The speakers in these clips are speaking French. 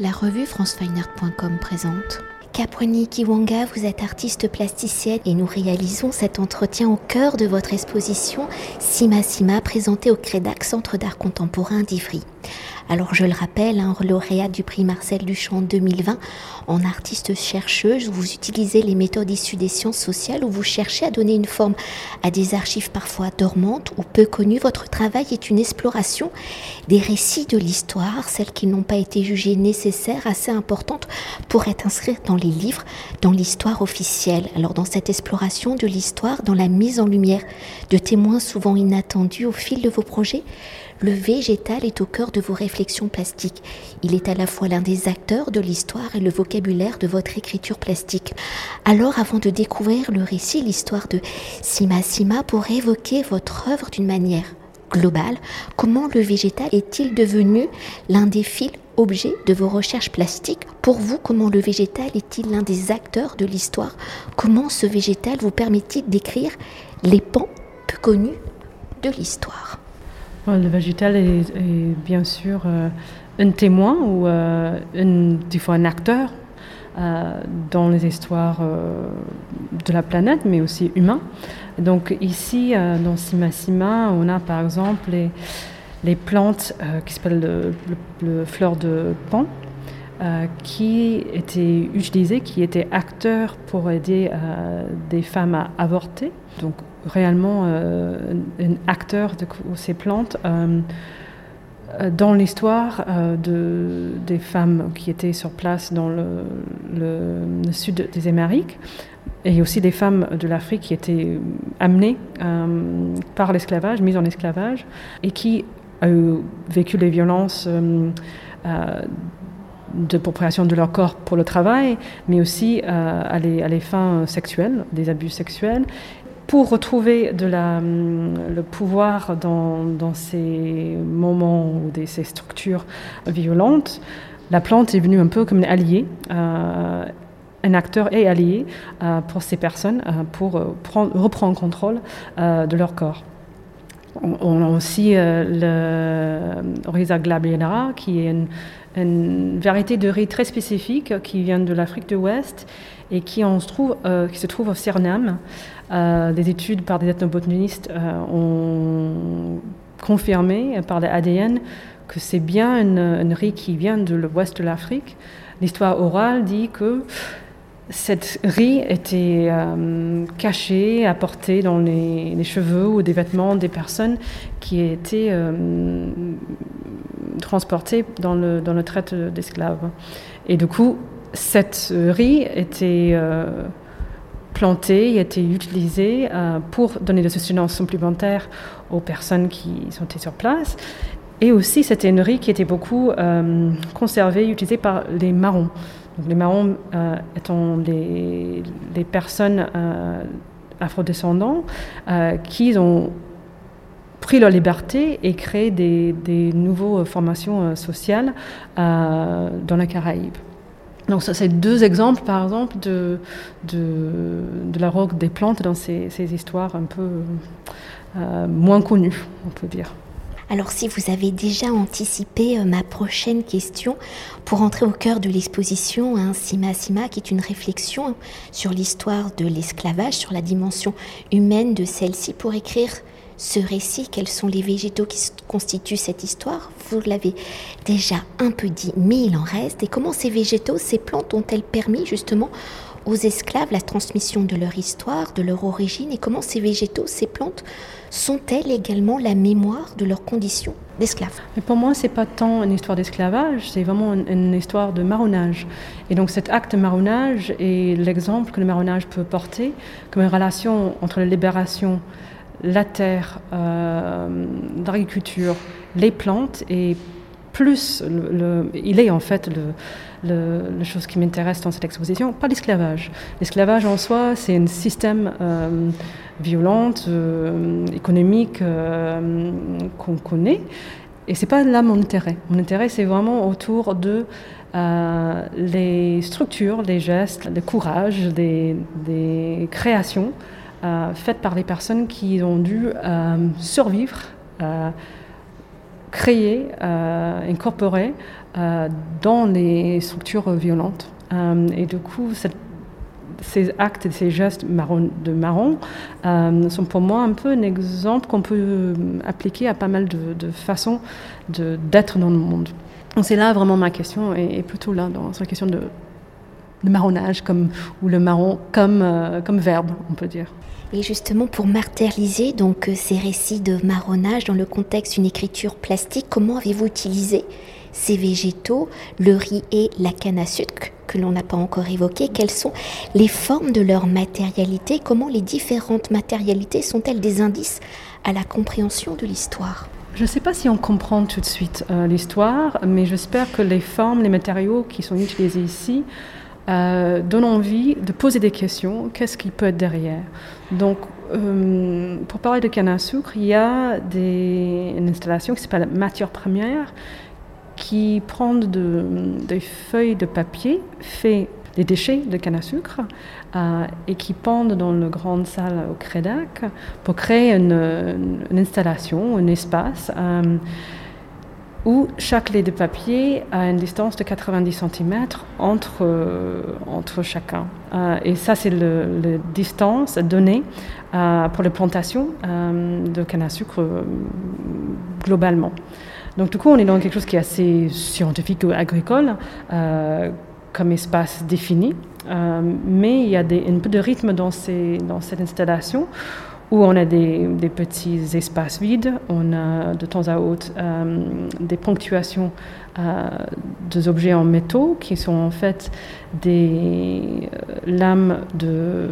La revue francefineart.com présente. Caproni Kiwanga, vous êtes artiste plasticienne et nous réalisons cet entretien au cœur de votre exposition Sima Sima présentée au Crédac Centre d'art contemporain d'Ivry. Alors je le rappelle, un lauréat du prix Marcel Duchamp 2020 en artiste chercheuse, vous utilisez les méthodes issues des sciences sociales où vous cherchez à donner une forme à des archives parfois dormantes ou peu connues. Votre travail est une exploration des récits de l'histoire, celles qui n'ont pas été jugées nécessaires, assez importantes pour être inscrites dans les livres, dans l'histoire officielle. Alors dans cette exploration de l'histoire, dans la mise en lumière de témoins souvent inattendus au fil de vos projets, le végétal est au cœur de vos réflexions plastiques. Il est à la fois l'un des acteurs de l'histoire et le vocabulaire de votre écriture plastique. Alors, avant de découvrir le récit, l'histoire de Sima Sima, pour évoquer votre œuvre d'une manière globale, comment le végétal est-il devenu l'un des fils objets de vos recherches plastiques? Pour vous, comment le végétal est-il l'un des acteurs de l'histoire? Comment ce végétal vous permet-il d'écrire les pans peu connus de l'histoire? Le végétal est, bien sûr euh, un témoin ou euh, des fois un acteur euh, dans les histoires de la planète, mais aussi humain. Donc ici, dans Sima Sima, on a par exemple les, plantes qui s'appellent le, le, fleur de pan, qui étaient utilisées, qui étaient acteurs pour aider des femmes à avorter. Réellement euh, un acteur de ces plantes euh, euh, dans l'histoire de, des femmes qui étaient sur place dans le, sud des Amériques et aussi des femmes de l'Afrique qui étaient amenées par l'esclavage, mises en esclavage, et qui ont vécu les violences de propriétation de leur corps pour le travail, mais aussi à, les, à, les, fins sexuelles, des abus sexuels, pour retrouver hum, le pouvoir dans, ces moments ou ces structures violentes, la plante est venue un peu comme une alliée, euh, un acteur et allié euh, pour ces personnes euh, pour prendre, reprendre contrôle de leur corps. On, a aussi le Rhiza glabianara, qui est une, une, variété de riz très spécifique qui vient de l'Afrique de l'Ouest et qui, on se trouve, au Cernam. Euh, des études par des ethnobotanistes euh, ont confirmé par l'ADN que c'est bien une, riz qui vient de l'ouest de l'Afrique. L'histoire orale dit que cette riz était euh, cachée, apportée dans les, cheveux ou des vêtements des personnes qui étaient transportées dans le, dans le traite d'esclaves. Et du coup, cette riz était planté, a été utilisé euh, pour donner de sustenance supplémentaire aux personnes qui sont sur place. Et aussi, c'était une riz qui était beaucoup euh, conservée, utilisée par les marrons. les marrons euh, étant les, personnes afrodescendants qui ont pris leur liberté et créé des, des nouvelles formations sociales dans la Caraïbe. Donc ça, c'est deux exemples, par exemple, de, de, la roque des plantes dans ces, ces histoires un peu euh, moins connues, on peut dire. Alors si vous avez déjà anticipé euh, ma prochaine question, pour entrer au cœur de l'exposition, hein, Sima Sima, qui est une réflexion sur l'histoire de l'esclavage, sur la dimension humaine de celle-ci, pour écrire ce récit, quels sont les végétaux qui constituent cette histoire? Vous l'avez déjà un peu dit, mais il en reste. Et comment ces végétaux, ces plantes ont-elles permis justement aux esclaves la transmission de leur histoire, de leur origine? Et comment ces végétaux, ces plantes sont-elles également la mémoire de leurs conditions d'esclaves? Pour moi, c'est pas tant une histoire d'esclavage, c'est vraiment une, histoire de marronnage. Et donc cet acte de marronnage est l'exemple que le marronnage peut porter comme une relation entre la libération la terre, euh, l'agriculture, les plantes et plus, il est en fait le, la chose qui m'intéresse dans cette exposition, pas l'esclavage. L'esclavage en soi, c'est un système euh, violent, euh, économique qu'on connaît, et c'est pas là mon intérêt. Mon intérêt, c'est vraiment autour de les structures, les gestes, le courage, des, créations faites par les personnes qui ont dû euh, survivre, euh, créer, incorporer dans les structures violentes. et du coup, ces actes et ces gestes de marron sont pour moi un peu un exemple qu'on peut appliquer à pas mal de, façons d'être dans le monde. C'est là vraiment ma question, et, plutôt là, dans la question de, marronnage, comme, ou le marron comme, comme verbe, on peut dire. Et justement, pour matérialiser donc euh, ces récits de marronnage dans le contexte d'une écriture plastique, comment avez-vous utilisé ces végétaux, le riz et la canne à sucre que l'on n'a pas encore évoqué Quelles sont les formes de leur matérialité? Comment les différentes matérialités sont-elles des indices à la compréhension de l'histoire? Je ne sais pas si on comprend tout de suite euh, l'histoire, mais j'espère que les formes, les matériaux qui sont utilisés ici euh, donne envie de poser des questions. Qu'est-ce qui peut être derrière? Donc, euh, pour parler de canne à sucre, il y a une installation qui s'appelle Matière première qui prend des feuilles de papier fait des déchets de canne à sucre euh, et qui pendent dans la grande salle au Crédac pour créer une, installation, un espace où chaque lait de papier a une distance de 90 cm entre, euh, entre chacun. Euh, et ça, c'est la distance donnée euh, pour les plantations de canne à sucre globalement. Donc du coup, on est dans quelque chose qui est assez scientifique ou agricole comme espace défini, mais il y a des, un peu de rythme dans, cette installation où on a des, petits espaces vides, on a de temps à autre euh, des ponctuations euh, des objets en métaux qui sont en fait des euh, lames de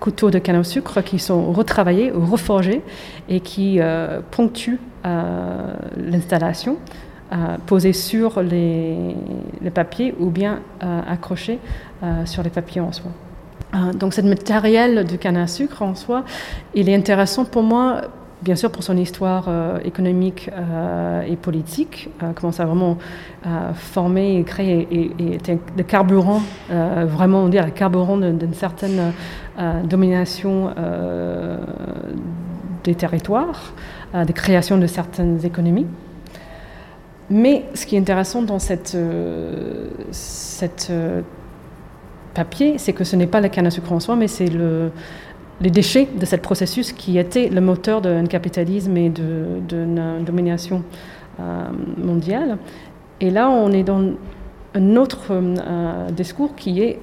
couteaux de canne à sucre qui sont retravaillés ou reforgés et qui ponctuent l'installation. posée sur les, les, papiers ou bien accrochés sur les papiers en soi. Euh, donc, ce matériel du canne à sucre en soi, il est intéressant pour moi, bien sûr pour son histoire euh, économique euh, et politique, comment ça a vraiment formé et créé et, été le carburant, vraiment on dit le carburant d'une certaine domination des territoires, de création de certaines économies. Mais ce qui est intéressant dans cette papier, c'est que ce n'est pas la canne à sucre en soi, mais c'est le, les déchets de ce processus qui était le moteur d'un capitalisme et d'une domination euh, mondiale. Et là, on est dans un autre euh, discours qui est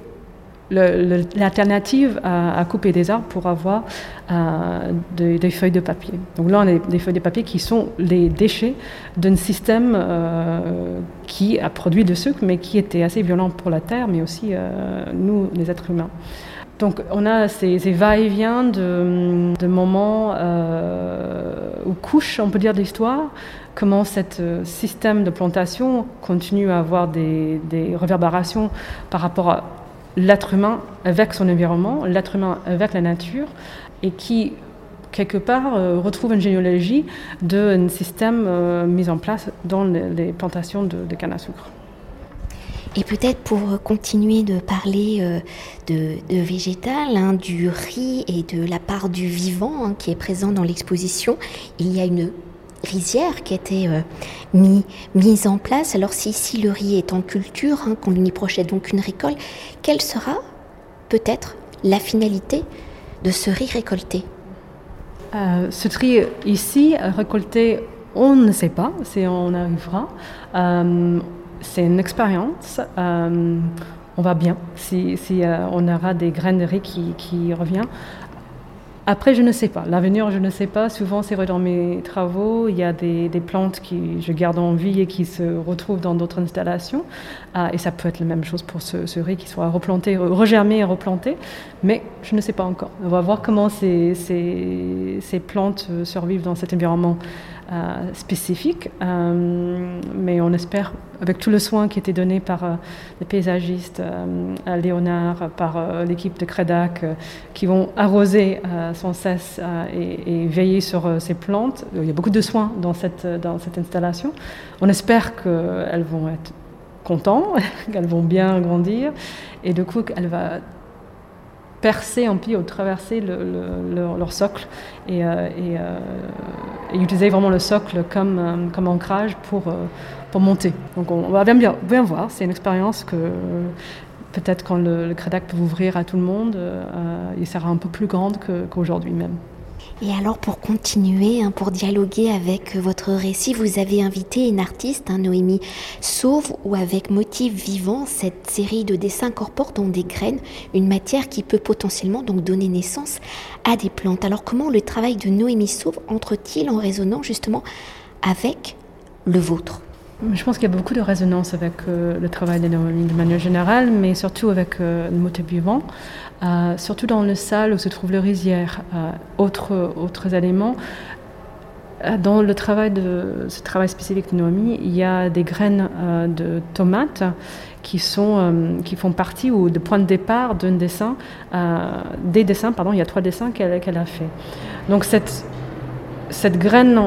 l'alternative à, couper des arbres pour avoir euh, des, feuilles de papier. Donc là, on a des feuilles de papier qui sont les déchets d'un système euh, qui a produit de sucre, mais qui était assez violent pour la Terre, mais aussi euh, nous, les êtres humains. Donc on a ces, va-et-vient de, moments ou couches, on peut dire, de l'histoire, comment ce système de plantation continue à avoir des, des réverbérations par rapport à l'être humain avec son environnement, l'être humain avec la nature, et qui, quelque part, euh, retrouve une généalogie d'un système euh, mis en place dans les, plantations de, canne à sucre. Et peut-être pour continuer de parler euh, de, végétal, hein, du riz et de la part du vivant hein, qui est présent dans l'exposition, il y a une rizière qui été euh, mis, mise en place. Alors si ici le riz est en culture, hein, qu'on y projette donc une récolte, quelle sera peut-être la finalité de ce riz récolté? Euh, Ce riz ici récolté, on ne sait pas, c'est on arrivera. Euh, c'est une expérience. on va bien si, on aura des graines de riz qui, qui reviennent. Après, je ne sais pas. L'avenir, je ne sais pas. Souvent, c'est vrai dans mes travaux, il y a des, plantes qui je garde en vie et qui se retrouvent dans d'autres installations. Ah, et ça peut être la même chose pour ce, riz qui soit replanté, regermé et replanté. Mais je ne sais pas encore. On va voir comment ces, ces plantes survivent dans cet environnement euh, spécifique, euh, mais on espère, avec tout le soin qui était donné par euh, les paysagistes, Léonard, par l'équipe de Crédac, qui vont arroser sans cesse et, veiller sur ces plantes. Il y a beaucoup de soins dans cette, installation. On espère qu'elles vont être contentes, qu'elles vont bien grandir, et du coup, qu'elle va percer en pied ou traverser leur socle et utiliser vraiment le socle comme, comme ancrage pour, pour monter. Donc on va bien, bien voir, c'est une expérience que peut-être quand le, le peut ouvrir à tout le monde, il sera un peu plus grande qu'aujourd'hui même. Et alors pour continuer, hein, pour dialoguer avec votre récit, vous avez invité une artiste, hein, Noémie Sauve, ou avec Motif Vivant, cette série de dessins corporent donc des graines, une matière qui peut potentiellement donc donner naissance à des plantes. Alors comment le travail de Noémie Sauve entre-t-il en résonnant justement avec le vôtre? Je pense qu'il y a beaucoup de résonance avec euh, le travail de Noémie de manière générale, mais surtout avec euh, le motif vivant, euh, surtout dans le salle où se trouve le rizière. autres, autres éléments, dans le travail de ce travail spécifique de Noémie, il y a des graines de tomates qui sont qui font partie ou de point de départ d'un dessin, des dessins pardon, il y a trois dessins qu'elle a fait. Donc cette cette graine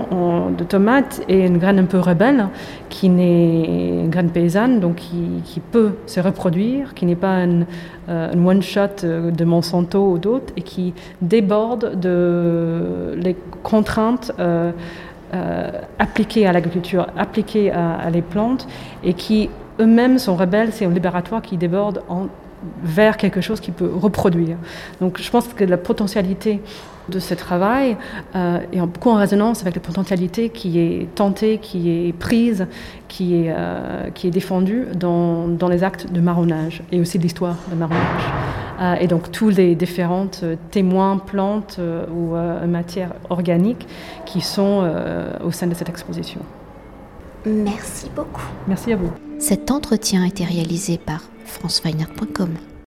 de tomate est une graine un peu rebelle, qui n'est une graine paysanne, donc qui, peut se reproduire, qui n'est pas une, euh, one-shot euh, de Monsanto ou d'autres, et qui déborde de les contraintes euh, appliquées à l'agriculture, appliquées à, les plantes, et qui eux-mêmes sont rebelles, c'est un libératoire qui déborde vers quelque chose qui peut reproduire. Donc je pense que la potentialité de ce travail euh, est beaucoup en résonance avec la potentialité qui est tentée, qui est prise, qui est, euh, qui est défendue dans, dans, les actes de marronnage et aussi l'histoire de marronnage. Euh, et donc tous les différentes témoins, plantes ou matières organiques qui sont au sein de cette exposition. Merci beaucoup. Merci à vous. Cet entretien a été réalisé par franceweiner.com.